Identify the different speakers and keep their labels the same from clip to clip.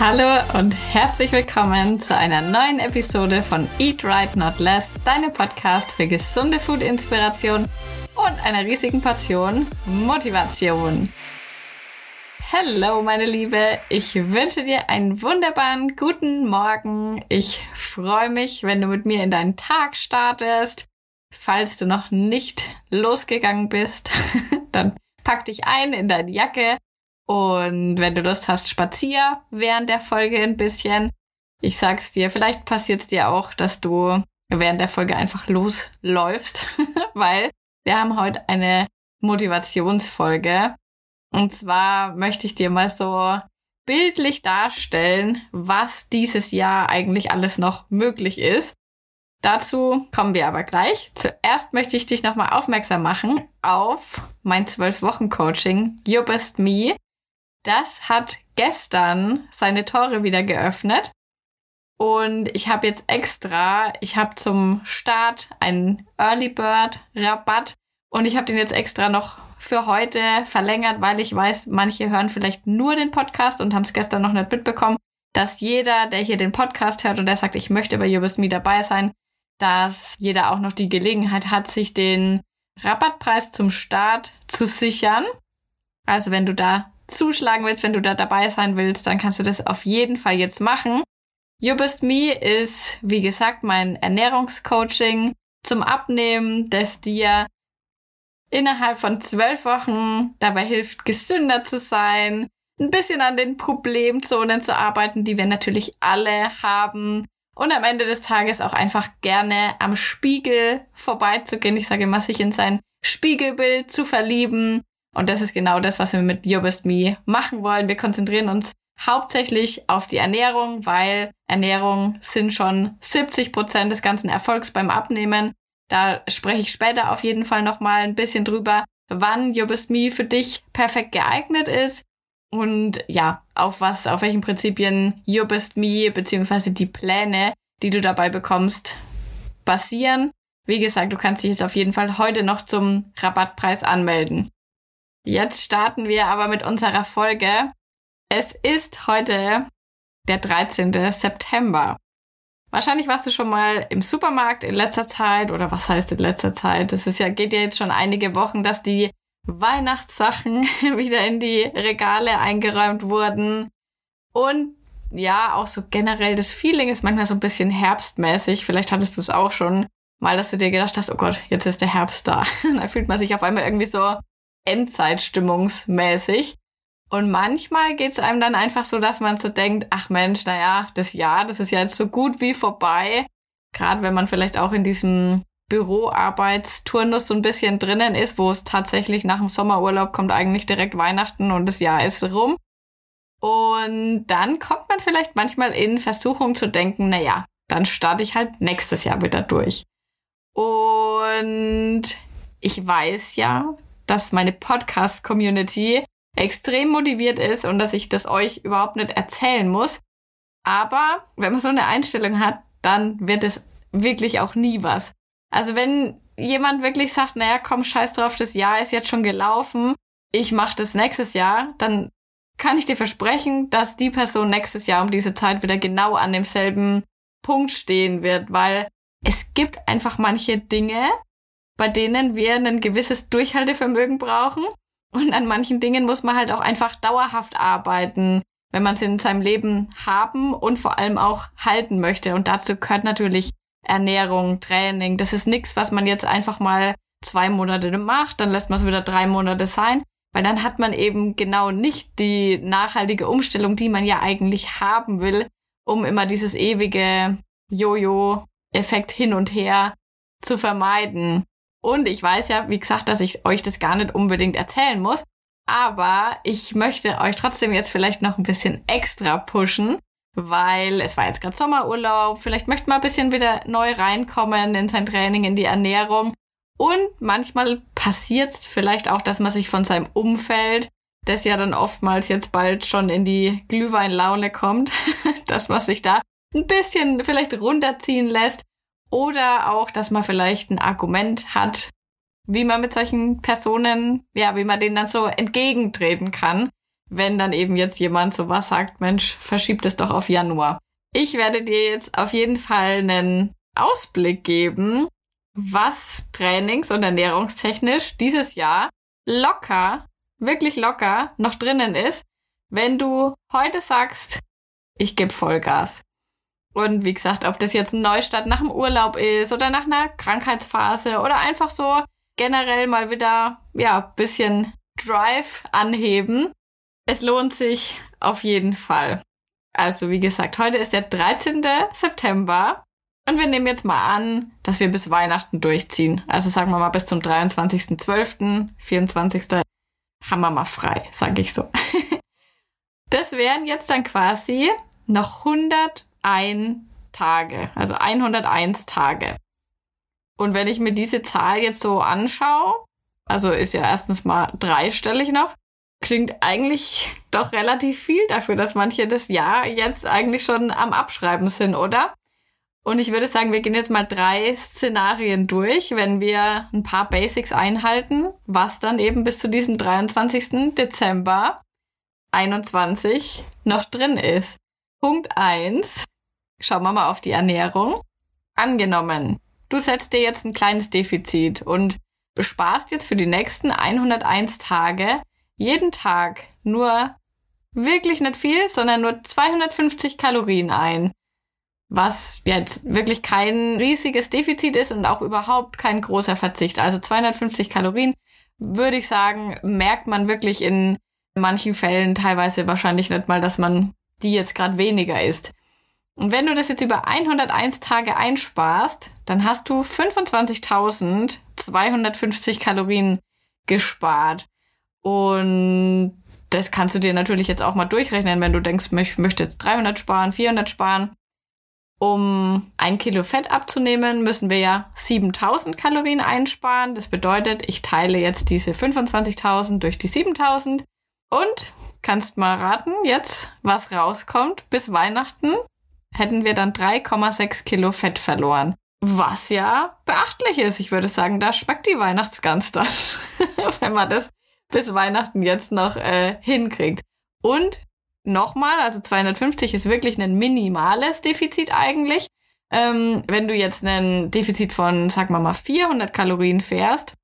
Speaker 1: Hallo und herzlich willkommen zu einer neuen Episode von Eat Right Not Less, deinem Podcast für gesunde Food-Inspiration und einer riesigen Portion Motivation. Hallo meine Liebe, ich wünsche dir einen wunderbaren guten Morgen. Ich freue mich, wenn du mit mir in deinen Tag startest. Falls du noch nicht losgegangen bist, dann pack dich ein in deine Jacke und wenn du Lust hast, spazier während der Folge ein bisschen. Ich sag's dir, vielleicht passiert's dir auch, dass du während der Folge einfach losläufst, weil wir haben heute eine Motivationsfolge. Und zwar möchte ich dir mal so bildlich darstellen, was dieses Jahr eigentlich alles noch möglich ist. Dazu kommen wir aber gleich. Zuerst möchte ich dich nochmal aufmerksam machen auf mein 12-Wochen-Coaching You Best Me. Das hat gestern seine Tore wieder geöffnet. Und ich habe jetzt extra, ich habe zum Start einen Early Bird Rabatt und ich habe den jetzt extra noch für heute verlängert, weil ich weiß, manche hören vielleicht nur den Podcast und haben es gestern noch nicht mitbekommen, dass jeder, der hier den Podcast hört und der sagt, ich möchte bei Best Me dabei sein, dass jeder auch noch die Gelegenheit hat, sich den Rabattpreis zum Start zu sichern. Also wenn du da zuschlagen willst, wenn du da dabei sein willst, dann kannst du das auf jeden Fall jetzt machen. You Best Me ist, wie gesagt, mein Ernährungscoaching zum Abnehmen, das dir innerhalb von zwölf Wochen dabei hilft, gesünder zu sein, ein bisschen an den Problemzonen zu arbeiten, die wir natürlich alle haben. Und am Ende des Tages auch einfach gerne am Spiegel vorbeizugehen. Ich sage immer, sich in sein Spiegelbild zu verlieben und das ist genau das, was wir mit Your Me machen wollen. Wir konzentrieren uns hauptsächlich auf die Ernährung, weil Ernährung sind schon 70 Prozent des ganzen Erfolgs beim Abnehmen. Da spreche ich später auf jeden Fall nochmal ein bisschen drüber, wann Your Me für dich perfekt geeignet ist und ja, auf was, auf welchen Prinzipien Your Best Me beziehungsweise die Pläne, die du dabei bekommst, basieren. Wie gesagt, du kannst dich jetzt auf jeden Fall heute noch zum Rabattpreis anmelden. Jetzt starten wir aber mit unserer Folge. Es ist heute der 13. September. Wahrscheinlich warst du schon mal im Supermarkt in letzter Zeit oder was heißt in letzter Zeit? Das ist ja, geht ja jetzt schon einige Wochen, dass die Weihnachtssachen wieder in die Regale eingeräumt wurden. Und ja, auch so generell das Feeling ist manchmal so ein bisschen herbstmäßig. Vielleicht hattest du es auch schon mal, dass du dir gedacht hast, oh Gott, jetzt ist der Herbst da. da fühlt man sich auf einmal irgendwie so Endzeitstimmungsmäßig. Und manchmal geht es einem dann einfach so, dass man so denkt, ach Mensch, naja, das Jahr, das ist ja jetzt so gut wie vorbei. Gerade wenn man vielleicht auch in diesem Büroarbeitsturnus so ein bisschen drinnen ist, wo es tatsächlich nach dem Sommerurlaub kommt eigentlich direkt Weihnachten und das Jahr ist rum. Und dann kommt man vielleicht manchmal in Versuchung zu denken, naja, dann starte ich halt nächstes Jahr wieder durch. Und ich weiß ja, dass meine Podcast-Community extrem motiviert ist und dass ich das euch überhaupt nicht erzählen muss. Aber wenn man so eine Einstellung hat, dann wird es wirklich auch nie was. Also wenn jemand wirklich sagt, naja, komm, scheiß drauf, das Jahr ist jetzt schon gelaufen, ich mache das nächstes Jahr, dann kann ich dir versprechen, dass die Person nächstes Jahr um diese Zeit wieder genau an demselben Punkt stehen wird, weil es gibt einfach manche Dinge, bei denen wir ein gewisses Durchhaltevermögen brauchen. Und an manchen Dingen muss man halt auch einfach dauerhaft arbeiten, wenn man es in seinem Leben haben und vor allem auch halten möchte. Und dazu gehört natürlich Ernährung, Training. Das ist nichts, was man jetzt einfach mal zwei Monate macht, dann lässt man es wieder drei Monate sein, weil dann hat man eben genau nicht die nachhaltige Umstellung, die man ja eigentlich haben will, um immer dieses ewige Jojo-Effekt hin und her zu vermeiden. Und ich weiß ja, wie gesagt, dass ich euch das gar nicht unbedingt erzählen muss. Aber ich möchte euch trotzdem jetzt vielleicht noch ein bisschen extra pushen, weil es war jetzt gerade Sommerurlaub. Vielleicht möchte man ein bisschen wieder neu reinkommen in sein Training, in die Ernährung. Und manchmal passiert es vielleicht auch, dass man sich von seinem Umfeld, das ja dann oftmals jetzt bald schon in die Glühweinlaune kommt, dass man sich da ein bisschen vielleicht runterziehen lässt oder auch, dass man vielleicht ein Argument hat, wie man mit solchen Personen, ja, wie man denen dann so entgegentreten kann. wenn dann eben jetzt jemand sowas sagt, Mensch, verschiebt es doch auf Januar. Ich werde dir jetzt auf jeden Fall einen Ausblick geben, was trainings- und ernährungstechnisch dieses Jahr locker, wirklich locker noch drinnen ist, wenn du heute sagst, ich gebe Vollgas. Und wie gesagt, ob das jetzt ein Neustart nach dem Urlaub ist oder nach einer Krankheitsphase oder einfach so generell mal wieder, ja, bisschen Drive anheben. Es lohnt sich auf jeden Fall. Also, wie gesagt, heute ist der 13. September und wir nehmen jetzt mal an, dass wir bis Weihnachten durchziehen. Also sagen wir mal bis zum 23.12., 24. haben wir mal frei, sage ich so. Das wären jetzt dann quasi noch 101 Tage, also 101 Tage. Und wenn ich mir diese Zahl jetzt so anschaue, also ist ja erstens mal dreistellig noch, klingt eigentlich doch relativ viel dafür, dass manche das Jahr jetzt eigentlich schon am Abschreiben sind, oder? Und ich würde sagen, wir gehen jetzt mal drei Szenarien durch, wenn wir ein paar Basics einhalten, was dann eben bis zu diesem 23. Dezember 21 noch drin ist. Punkt 1. Schauen wir mal auf die Ernährung. Angenommen, du setzt dir jetzt ein kleines Defizit und besparst jetzt für die nächsten 101 Tage jeden Tag nur wirklich nicht viel, sondern nur 250 Kalorien ein. Was jetzt wirklich kein riesiges Defizit ist und auch überhaupt kein großer Verzicht. Also 250 Kalorien, würde ich sagen, merkt man wirklich in manchen Fällen teilweise wahrscheinlich nicht mal, dass man die jetzt gerade weniger isst. Und wenn du das jetzt über 101 Tage einsparst, dann hast du 25.250 Kalorien gespart. Und das kannst du dir natürlich jetzt auch mal durchrechnen, wenn du denkst, ich möchte jetzt 300 sparen, 400 sparen. Um ein Kilo Fett abzunehmen, müssen wir ja 7000 Kalorien einsparen. Das bedeutet, ich teile jetzt diese 25.000 durch die 7000 und kannst mal raten jetzt, was rauskommt. Bis Weihnachten hätten wir dann 3,6 Kilo Fett verloren. Was ja beachtlich ist. Ich würde sagen, da schmeckt die Weihnachtsgans dann, wenn man das bis Weihnachten jetzt noch äh, hinkriegt. Und nochmal, also 250 ist wirklich ein minimales Defizit eigentlich. Ähm, wenn du jetzt ein Defizit von, sag mal mal, 400 Kalorien fährst,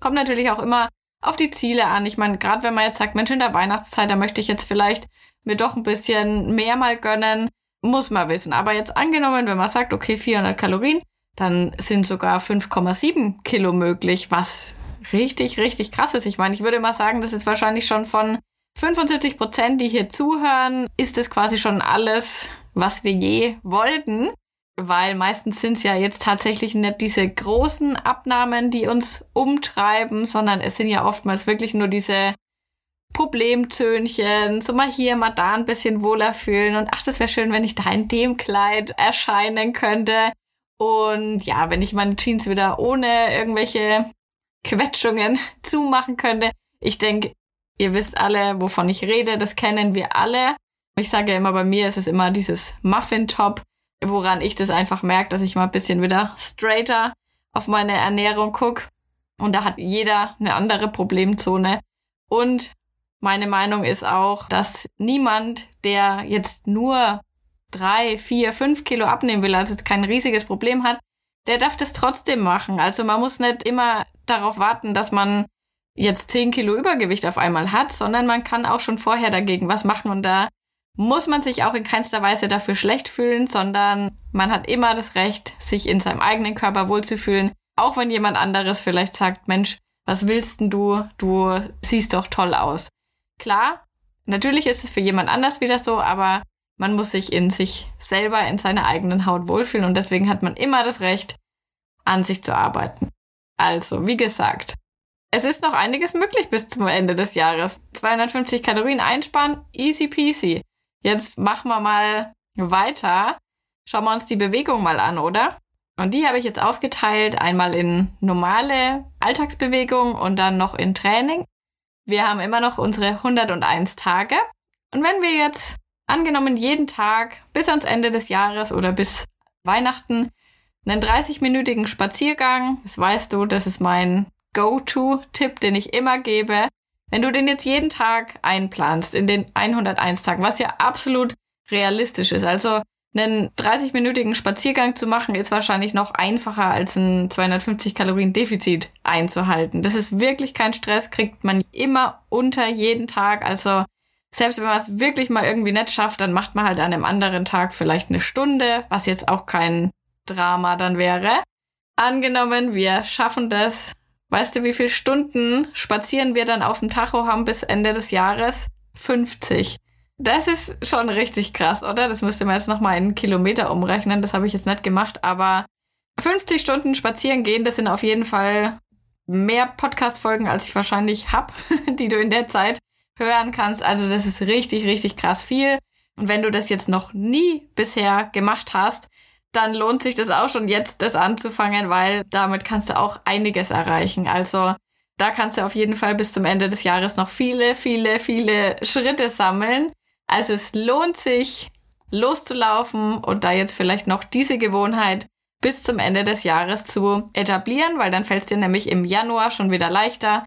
Speaker 1: kommt natürlich auch immer auf die Ziele an. Ich meine, gerade wenn man jetzt sagt, Mensch, in der Weihnachtszeit, da möchte ich jetzt vielleicht mir doch ein bisschen mehr mal gönnen, muss man wissen. Aber jetzt angenommen, wenn man sagt, okay, 400 Kalorien, dann sind sogar 5,7 Kilo möglich, was richtig, richtig krass ist. Ich meine, ich würde mal sagen, das ist wahrscheinlich schon von 75 Prozent, die hier zuhören, ist es quasi schon alles, was wir je wollten. Weil meistens sind es ja jetzt tatsächlich nicht diese großen Abnahmen, die uns umtreiben, sondern es sind ja oftmals wirklich nur diese Problemtönchen, so mal hier, mal da ein bisschen wohler fühlen und ach, das wäre schön, wenn ich da in dem Kleid erscheinen könnte. Und ja, wenn ich meine Jeans wieder ohne irgendwelche Quetschungen zumachen könnte. Ich denke, ihr wisst alle, wovon ich rede, das kennen wir alle. Ich sage ja immer, bei mir ist es immer dieses Muffin-Top, woran ich das einfach merke, dass ich mal ein bisschen wieder straighter auf meine Ernährung gucke. Und da hat jeder eine andere Problemzone. Und meine Meinung ist auch, dass niemand, der jetzt nur drei, vier, fünf Kilo abnehmen will, also kein riesiges Problem hat, der darf das trotzdem machen. Also man muss nicht immer darauf warten, dass man jetzt 10 Kilo Übergewicht auf einmal hat, sondern man kann auch schon vorher dagegen was machen und da muss man sich auch in keinster Weise dafür schlecht fühlen, sondern man hat immer das Recht, sich in seinem eigenen Körper wohlzufühlen, auch wenn jemand anderes vielleicht sagt, Mensch, was willst denn du? Du siehst doch toll aus. Klar, natürlich ist es für jemand anders wieder so, aber man muss sich in sich selber, in seiner eigenen Haut wohlfühlen und deswegen hat man immer das Recht, an sich zu arbeiten. Also, wie gesagt, es ist noch einiges möglich bis zum Ende des Jahres. 250 Kalorien einsparen, easy peasy. Jetzt machen wir mal weiter. Schauen wir uns die Bewegung mal an, oder? Und die habe ich jetzt aufgeteilt, einmal in normale Alltagsbewegung und dann noch in Training. Wir haben immer noch unsere 101 Tage. Und wenn wir jetzt angenommen jeden Tag bis ans Ende des Jahres oder bis Weihnachten einen 30-minütigen Spaziergang. Das weißt du, das ist mein Go-To-Tipp, den ich immer gebe. Wenn du den jetzt jeden Tag einplanst, in den 101 Tagen, was ja absolut realistisch ist, also einen 30-minütigen Spaziergang zu machen, ist wahrscheinlich noch einfacher als ein 250 Kalorien Defizit einzuhalten. Das ist wirklich kein Stress, kriegt man immer unter jeden Tag. Also selbst wenn man es wirklich mal irgendwie nicht schafft, dann macht man halt an einem anderen Tag vielleicht eine Stunde, was jetzt auch kein Drama dann wäre. Angenommen, wir schaffen das. Weißt du, wie viele Stunden spazieren wir dann auf dem Tacho haben bis Ende des Jahres? 50. Das ist schon richtig krass, oder? Das müsste man jetzt nochmal in Kilometer umrechnen. Das habe ich jetzt nicht gemacht, aber 50 Stunden spazieren gehen, das sind auf jeden Fall mehr Podcast-Folgen, als ich wahrscheinlich habe, die du in der Zeit hören kannst. Also das ist richtig, richtig krass viel. Und wenn du das jetzt noch nie bisher gemacht hast, dann lohnt sich das auch schon jetzt, das anzufangen, weil damit kannst du auch einiges erreichen. Also da kannst du auf jeden Fall bis zum Ende des Jahres noch viele, viele, viele Schritte sammeln. Also es lohnt sich, loszulaufen und da jetzt vielleicht noch diese Gewohnheit bis zum Ende des Jahres zu etablieren, weil dann fällt es dir nämlich im Januar schon wieder leichter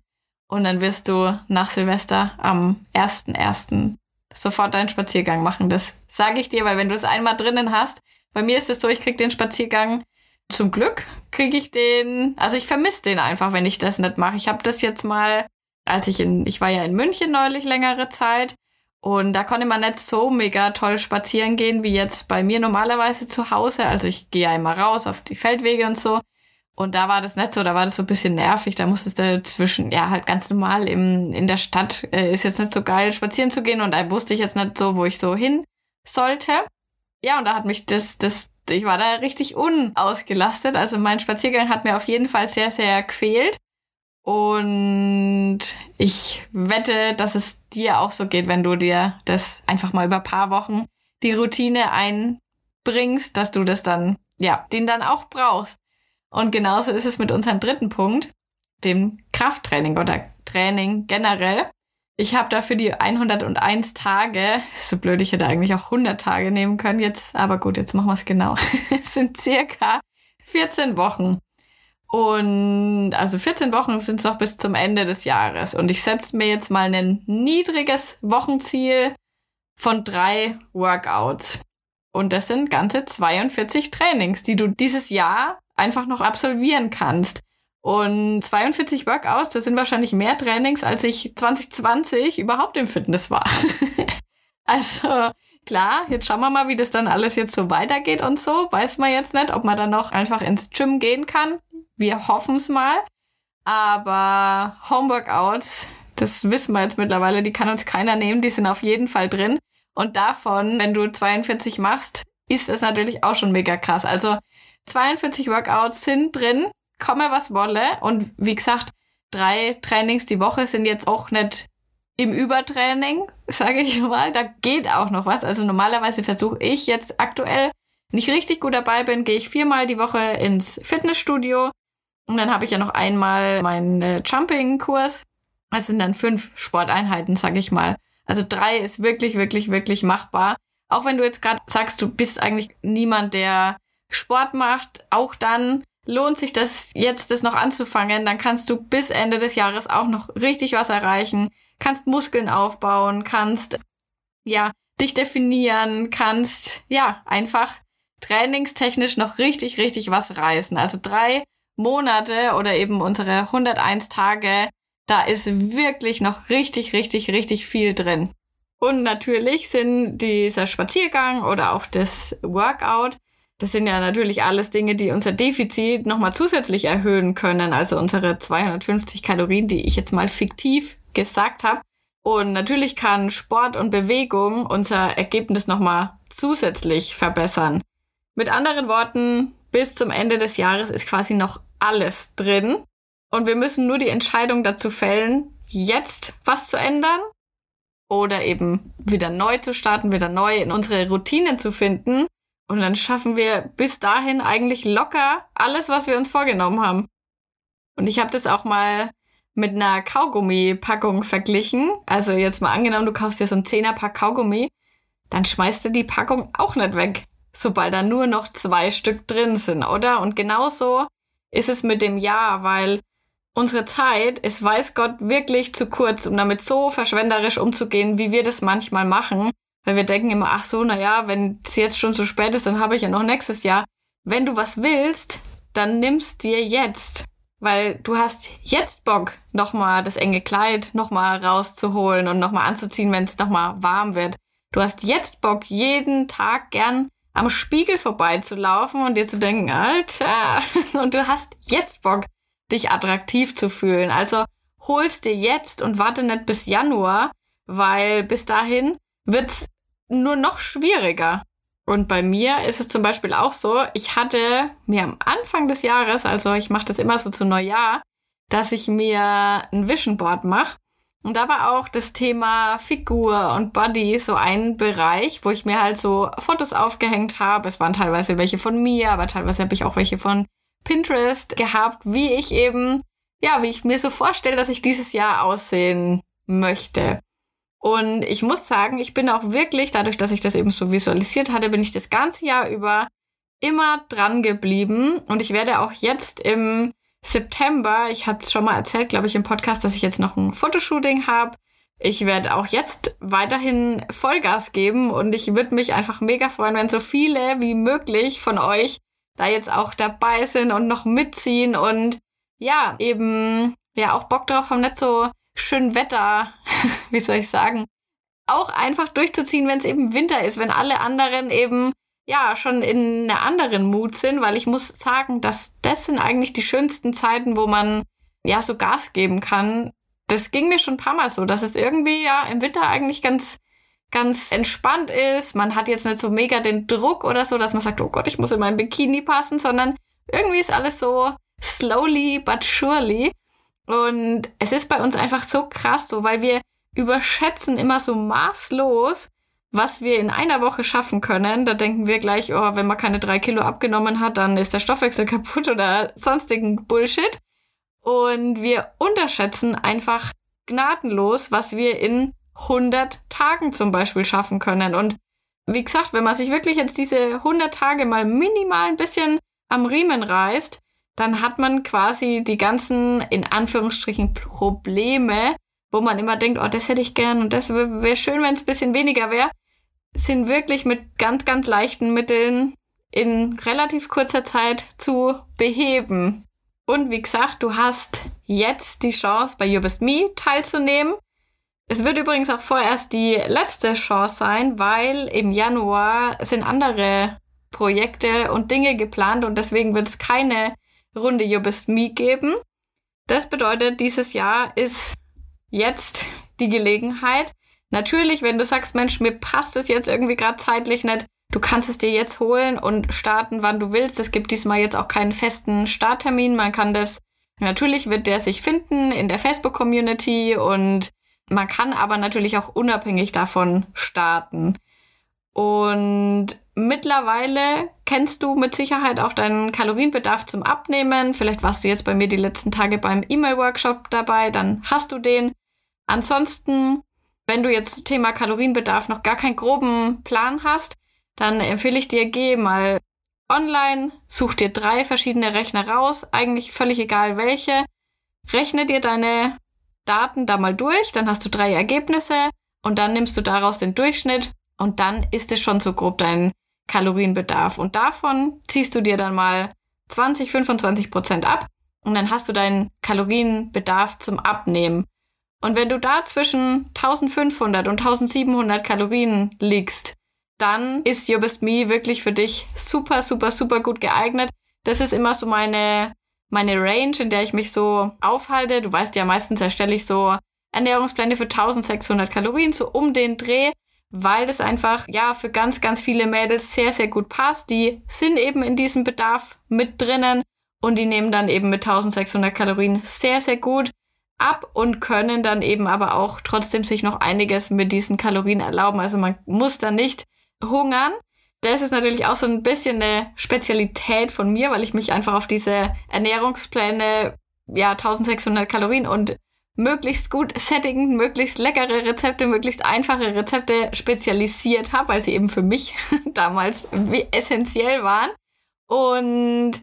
Speaker 1: und dann wirst du nach Silvester am 1.1. sofort deinen Spaziergang machen. Das sage ich dir, weil wenn du es einmal drinnen hast, bei mir ist es so, ich krieg den Spaziergang zum Glück kriege ich den, also ich vermisse den einfach, wenn ich das nicht mache. Ich habe das jetzt mal, als ich in, ich war ja in München neulich längere Zeit und da konnte man nicht so mega toll spazieren gehen wie jetzt bei mir normalerweise zu Hause. Also ich gehe ja immer raus auf die Feldwege und so. Und da war das nicht so, da war das so ein bisschen nervig. Da musstest du zwischen, ja, halt ganz normal im, in der Stadt äh, ist jetzt nicht so geil, spazieren zu gehen. Und da wusste ich jetzt nicht so, wo ich so hin sollte. Ja, und da hat mich das, das, ich war da richtig unausgelastet. Also mein Spaziergang hat mir auf jeden Fall sehr, sehr quält. Und ich wette, dass es dir auch so geht, wenn du dir das einfach mal über paar Wochen die Routine einbringst, dass du das dann, ja, den dann auch brauchst. Und genauso ist es mit unserem dritten Punkt, dem Krafttraining oder Training generell. Ich habe dafür die 101 Tage, so blöd, ich hätte eigentlich auch 100 Tage nehmen können jetzt, aber gut, jetzt machen wir es genau. es sind circa 14 Wochen. Und also 14 Wochen sind es noch bis zum Ende des Jahres. Und ich setze mir jetzt mal ein niedriges Wochenziel von drei Workouts. Und das sind ganze 42 Trainings, die du dieses Jahr einfach noch absolvieren kannst. Und 42 Workouts, das sind wahrscheinlich mehr Trainings, als ich 2020 überhaupt im Fitness war. also klar, jetzt schauen wir mal, wie das dann alles jetzt so weitergeht und so. Weiß man jetzt nicht, ob man dann noch einfach ins Gym gehen kann. Wir hoffen es mal. Aber Homeworkouts, das wissen wir jetzt mittlerweile, die kann uns keiner nehmen, die sind auf jeden Fall drin. Und davon, wenn du 42 machst, ist das natürlich auch schon mega krass. Also 42 Workouts sind drin, komme was wolle. Und wie gesagt, drei Trainings die Woche sind jetzt auch nicht im Übertraining, sage ich mal. Da geht auch noch was. Also normalerweise versuche ich jetzt aktuell, wenn ich richtig gut dabei bin, gehe ich viermal die Woche ins Fitnessstudio. Und dann habe ich ja noch einmal meinen äh, Jumping-Kurs. Das sind dann fünf Sporteinheiten, sag ich mal. Also drei ist wirklich, wirklich, wirklich machbar. Auch wenn du jetzt gerade sagst, du bist eigentlich niemand, der Sport macht, auch dann lohnt sich das jetzt, das noch anzufangen. Dann kannst du bis Ende des Jahres auch noch richtig was erreichen. Kannst Muskeln aufbauen, kannst, ja, dich definieren, kannst, ja, einfach trainingstechnisch noch richtig, richtig was reißen. Also drei Monate oder eben unsere 101 Tage, da ist wirklich noch richtig, richtig, richtig viel drin. Und natürlich sind dieser Spaziergang oder auch das Workout, das sind ja natürlich alles Dinge, die unser Defizit nochmal zusätzlich erhöhen können. Also unsere 250 Kalorien, die ich jetzt mal fiktiv gesagt habe. Und natürlich kann Sport und Bewegung unser Ergebnis nochmal zusätzlich verbessern. Mit anderen Worten, bis zum Ende des Jahres ist quasi noch alles drin. Und wir müssen nur die Entscheidung dazu fällen, jetzt was zu ändern oder eben wieder neu zu starten, wieder neu in unsere Routinen zu finden. Und dann schaffen wir bis dahin eigentlich locker alles, was wir uns vorgenommen haben. Und ich habe das auch mal mit einer Kaugummi-Packung verglichen. Also jetzt mal angenommen, du kaufst dir so ein Zehnerpack Kaugummi, dann schmeißt du die Packung auch nicht weg, sobald da nur noch zwei Stück drin sind, oder? Und genauso ist es mit dem Jahr, weil unsere Zeit ist, weiß Gott, wirklich zu kurz, um damit so verschwenderisch umzugehen, wie wir das manchmal machen. Weil wir denken immer, ach so, na ja, wenn es jetzt schon so spät ist, dann habe ich ja noch nächstes Jahr. Wenn du was willst, dann nimmst dir jetzt. Weil du hast jetzt Bock, nochmal das enge Kleid nochmal rauszuholen und nochmal anzuziehen, wenn es nochmal warm wird. Du hast jetzt Bock, jeden Tag gern am Spiegel vorbeizulaufen und dir zu denken, Alter, und du hast jetzt Bock, dich attraktiv zu fühlen. Also holst dir jetzt und warte nicht bis Januar, weil bis dahin wird's nur noch schwieriger. Und bei mir ist es zum Beispiel auch so, ich hatte mir am Anfang des Jahres, also ich mache das immer so zu Neujahr, dass ich mir ein Vision Board mache. Und da war auch das Thema Figur und Body so ein Bereich, wo ich mir halt so Fotos aufgehängt habe. Es waren teilweise welche von mir, aber teilweise habe ich auch welche von Pinterest gehabt, wie ich eben, ja, wie ich mir so vorstelle, dass ich dieses Jahr aussehen möchte. Und ich muss sagen, ich bin auch wirklich, dadurch, dass ich das eben so visualisiert hatte, bin ich das ganze Jahr über immer dran geblieben. Und ich werde auch jetzt im September, ich habe es schon mal erzählt, glaube ich, im Podcast, dass ich jetzt noch ein Fotoshooting habe. Ich werde auch jetzt weiterhin Vollgas geben und ich würde mich einfach mega freuen, wenn so viele wie möglich von euch da jetzt auch dabei sind und noch mitziehen und ja, eben ja auch Bock drauf haben, nicht so schön Wetter, wie soll ich sagen, auch einfach durchzuziehen, wenn es eben Winter ist, wenn alle anderen eben ja schon in einer anderen Mut sind, weil ich muss sagen, dass das sind eigentlich die schönsten Zeiten, wo man ja so Gas geben kann. Das ging mir schon ein paar Mal so, dass es irgendwie ja im Winter eigentlich ganz ganz entspannt ist. Man hat jetzt nicht so mega den Druck oder so, dass man sagt, oh Gott, ich muss in mein Bikini passen, sondern irgendwie ist alles so slowly but surely. Und es ist bei uns einfach so krass so, weil wir überschätzen immer so maßlos, was wir in einer Woche schaffen können. Da denken wir gleich, oh, wenn man keine drei Kilo abgenommen hat, dann ist der Stoffwechsel kaputt oder sonstigen Bullshit. Und wir unterschätzen einfach gnadenlos, was wir in 100 Tagen zum Beispiel schaffen können. Und wie gesagt, wenn man sich wirklich jetzt diese 100 Tage mal minimal ein bisschen am Riemen reißt, dann hat man quasi die ganzen, in Anführungsstrichen, Probleme, wo man immer denkt, oh, das hätte ich gern und das wäre schön, wenn es ein bisschen weniger wäre, sind wirklich mit ganz, ganz leichten Mitteln in relativ kurzer Zeit zu beheben. Und wie gesagt, du hast jetzt die Chance, bei You Best Me teilzunehmen. Es wird übrigens auch vorerst die letzte Chance sein, weil im Januar sind andere Projekte und Dinge geplant und deswegen wird es keine Runde You Best Me geben. Das bedeutet, dieses Jahr ist jetzt die Gelegenheit. Natürlich, wenn du sagst, Mensch, mir passt es jetzt irgendwie gerade zeitlich nicht, du kannst es dir jetzt holen und starten, wann du willst. Es gibt diesmal jetzt auch keinen festen Starttermin. Man kann das, natürlich wird der sich finden in der Facebook-Community und man kann aber natürlich auch unabhängig davon starten. Und mittlerweile kennst du mit Sicherheit auch deinen Kalorienbedarf zum Abnehmen. Vielleicht warst du jetzt bei mir die letzten Tage beim E-Mail-Workshop dabei, dann hast du den. Ansonsten, wenn du jetzt Thema Kalorienbedarf noch gar keinen groben Plan hast, dann empfehle ich dir, geh mal online, such dir drei verschiedene Rechner raus, eigentlich völlig egal welche. Rechne dir deine Daten da mal durch, dann hast du drei Ergebnisse und dann nimmst du daraus den Durchschnitt und dann ist es schon so grob dein Kalorienbedarf. Und davon ziehst du dir dann mal 20, 25 Prozent ab und dann hast du deinen Kalorienbedarf zum Abnehmen. Und wenn du da zwischen 1500 und 1700 Kalorien liegst, dann ist Your Best Me wirklich für dich super, super, super gut geeignet. Das ist immer so meine meine Range, in der ich mich so aufhalte. Du weißt ja, meistens erstelle ich so Ernährungspläne für 1600 Kalorien, so um den Dreh, weil das einfach, ja, für ganz, ganz viele Mädels sehr, sehr gut passt. Die sind eben in diesem Bedarf mit drinnen und die nehmen dann eben mit 1600 Kalorien sehr, sehr gut ab und können dann eben aber auch trotzdem sich noch einiges mit diesen Kalorien erlauben. Also man muss da nicht hungern das ist natürlich auch so ein bisschen eine Spezialität von mir, weil ich mich einfach auf diese Ernährungspläne, ja, 1600 Kalorien und möglichst gut sättigend, möglichst leckere Rezepte, möglichst einfache Rezepte spezialisiert habe, weil sie eben für mich damals essentiell waren. Und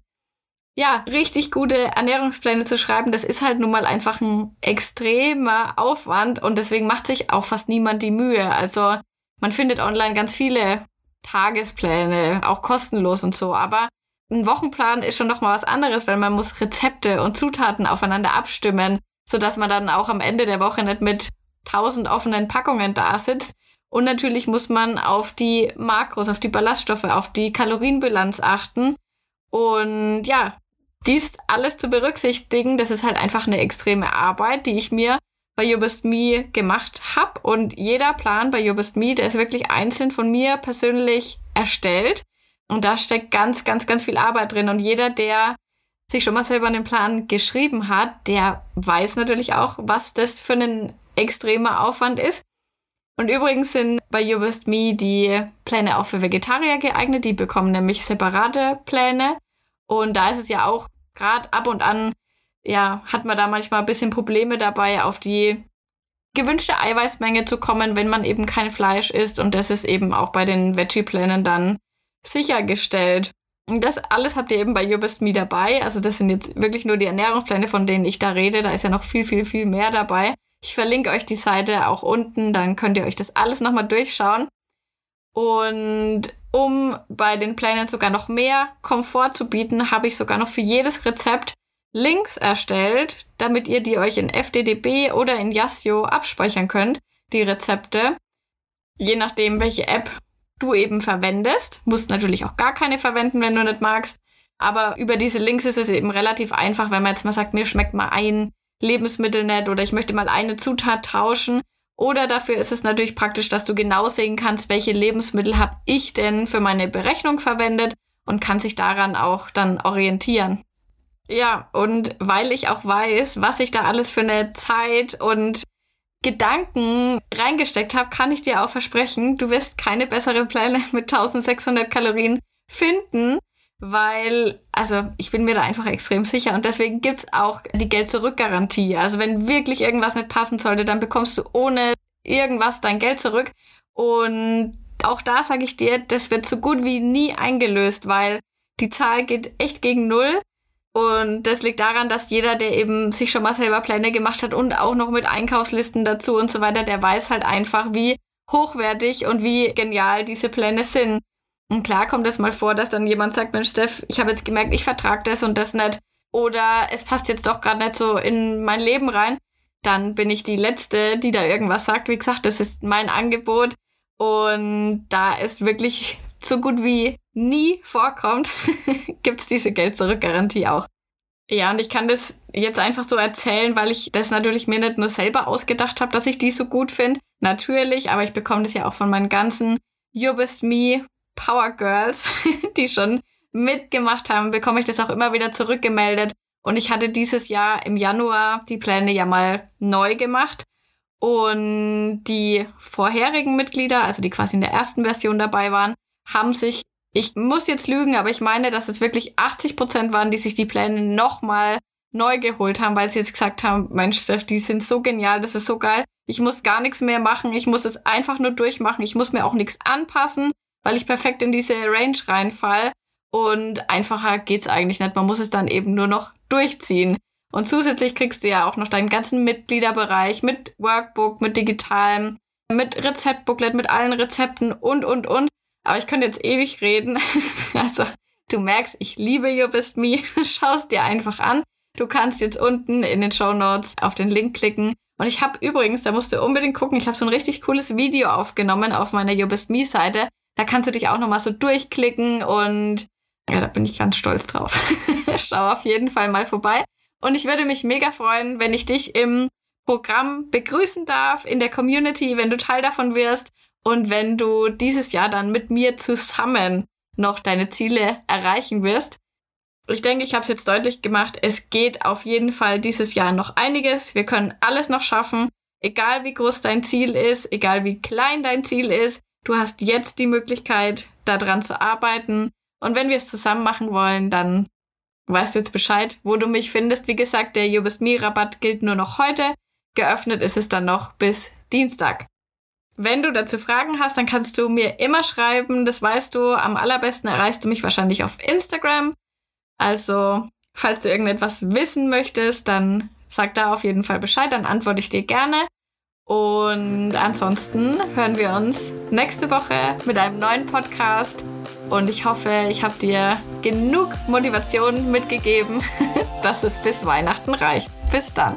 Speaker 1: ja, richtig gute Ernährungspläne zu schreiben, das ist halt nun mal einfach ein extremer Aufwand und deswegen macht sich auch fast niemand die Mühe. Also man findet online ganz viele Tagespläne, auch kostenlos und so, aber ein Wochenplan ist schon noch mal was anderes, weil man muss Rezepte und Zutaten aufeinander abstimmen, sodass man dann auch am Ende der Woche nicht mit tausend offenen Packungen da sitzt. Und natürlich muss man auf die Makros, auf die Ballaststoffe, auf die Kalorienbilanz achten. Und ja, dies alles zu berücksichtigen, das ist halt einfach eine extreme Arbeit, die ich mir bei You gemacht habe. Und jeder Plan bei You der ist wirklich einzeln von mir persönlich erstellt. Und da steckt ganz, ganz, ganz viel Arbeit drin. Und jeder, der sich schon mal selber einen Plan geschrieben hat, der weiß natürlich auch, was das für ein extremer Aufwand ist. Und übrigens sind bei You Best Me die Pläne auch für Vegetarier geeignet. Die bekommen nämlich separate Pläne. Und da ist es ja auch gerade ab und an, ja, hat man da manchmal ein bisschen Probleme dabei, auf die gewünschte Eiweißmenge zu kommen, wenn man eben kein Fleisch isst. Und das ist eben auch bei den Veggie-Plänen dann sichergestellt. Das alles habt ihr eben bei Your Best Me dabei. Also das sind jetzt wirklich nur die Ernährungspläne, von denen ich da rede. Da ist ja noch viel, viel, viel mehr dabei. Ich verlinke euch die Seite auch unten, dann könnt ihr euch das alles nochmal durchschauen. Und um bei den Plänen sogar noch mehr Komfort zu bieten, habe ich sogar noch für jedes Rezept Links erstellt, damit ihr die euch in FDDB oder in Yasio abspeichern könnt, die Rezepte. Je nachdem, welche App du eben verwendest. Musst natürlich auch gar keine verwenden, wenn du nicht magst. Aber über diese Links ist es eben relativ einfach, wenn man jetzt mal sagt, mir schmeckt mal ein Lebensmittel nicht oder ich möchte mal eine Zutat tauschen. Oder dafür ist es natürlich praktisch, dass du genau sehen kannst, welche Lebensmittel habe ich denn für meine Berechnung verwendet und kann sich daran auch dann orientieren. Ja, und weil ich auch weiß, was ich da alles für eine Zeit und Gedanken reingesteckt habe, kann ich dir auch versprechen, du wirst keine besseren Pläne mit 1600 Kalorien finden, weil, also ich bin mir da einfach extrem sicher und deswegen gibt's auch die Geld-Zurück-Garantie. Also wenn wirklich irgendwas nicht passen sollte, dann bekommst du ohne irgendwas dein Geld zurück und auch da sage ich dir, das wird so gut wie nie eingelöst, weil die Zahl geht echt gegen Null. Und das liegt daran, dass jeder, der eben sich schon mal selber Pläne gemacht hat und auch noch mit Einkaufslisten dazu und so weiter, der weiß halt einfach, wie hochwertig und wie genial diese Pläne sind. Und klar kommt es mal vor, dass dann jemand sagt, Mensch, Steff, ich habe jetzt gemerkt, ich vertrage das und das nicht. Oder es passt jetzt doch gerade nicht so in mein Leben rein. Dann bin ich die Letzte, die da irgendwas sagt. Wie gesagt, das ist mein Angebot. Und da es wirklich so gut wie nie vorkommt, gibt's diese Geld-Zurück-Garantie auch. Ja, und ich kann das jetzt einfach so erzählen, weil ich das natürlich mir nicht nur selber ausgedacht habe, dass ich die so gut finde. Natürlich, aber ich bekomme das ja auch von meinen ganzen You Best Me Power Girls, die schon mitgemacht haben, bekomme ich das auch immer wieder zurückgemeldet. Und ich hatte dieses Jahr im Januar die Pläne ja mal neu gemacht. Und die vorherigen Mitglieder, also die quasi in der ersten Version dabei waren, haben sich, ich muss jetzt lügen, aber ich meine, dass es wirklich 80 Prozent waren, die sich die Pläne nochmal neu geholt haben, weil sie jetzt gesagt haben, Mensch, Steph, die sind so genial, das ist so geil. Ich muss gar nichts mehr machen, ich muss es einfach nur durchmachen, ich muss mir auch nichts anpassen, weil ich perfekt in diese Range reinfall. Und einfacher geht's eigentlich nicht. Man muss es dann eben nur noch durchziehen. Und zusätzlich kriegst du ja auch noch deinen ganzen Mitgliederbereich mit Workbook, mit digitalem, mit Rezeptbooklet, mit allen Rezepten und, und, und. Aber ich könnte jetzt ewig reden. also, du merkst, ich liebe You Best Me. Schau es dir einfach an. Du kannst jetzt unten in den Show Notes auf den Link klicken. Und ich habe übrigens, da musst du unbedingt gucken, ich habe so ein richtig cooles Video aufgenommen auf meiner You Best Me Seite. Da kannst du dich auch nochmal so durchklicken und ja, da bin ich ganz stolz drauf. Schau auf jeden Fall mal vorbei. Und ich würde mich mega freuen, wenn ich dich im Programm begrüßen darf, in der Community, wenn du Teil davon wirst und wenn du dieses Jahr dann mit mir zusammen noch deine Ziele erreichen wirst. Ich denke, ich habe es jetzt deutlich gemacht. Es geht auf jeden Fall dieses Jahr noch einiges. Wir können alles noch schaffen. Egal wie groß dein Ziel ist, egal wie klein dein Ziel ist, du hast jetzt die Möglichkeit, daran zu arbeiten. Und wenn wir es zusammen machen wollen, dann weißt du jetzt Bescheid, wo du mich findest. Wie gesagt, der You Best Me Rabatt gilt nur noch heute. Geöffnet ist es dann noch bis Dienstag. Wenn du dazu Fragen hast, dann kannst du mir immer schreiben. Das weißt du. Am allerbesten erreichst du mich wahrscheinlich auf Instagram. Also Falls du irgendetwas wissen möchtest, dann sag da auf jeden Fall Bescheid, dann antworte ich dir gerne. Und ansonsten hören wir uns nächste Woche mit einem neuen Podcast. Und ich hoffe, ich habe dir genug Motivation mitgegeben, dass es bis Weihnachten reicht. Bis dann.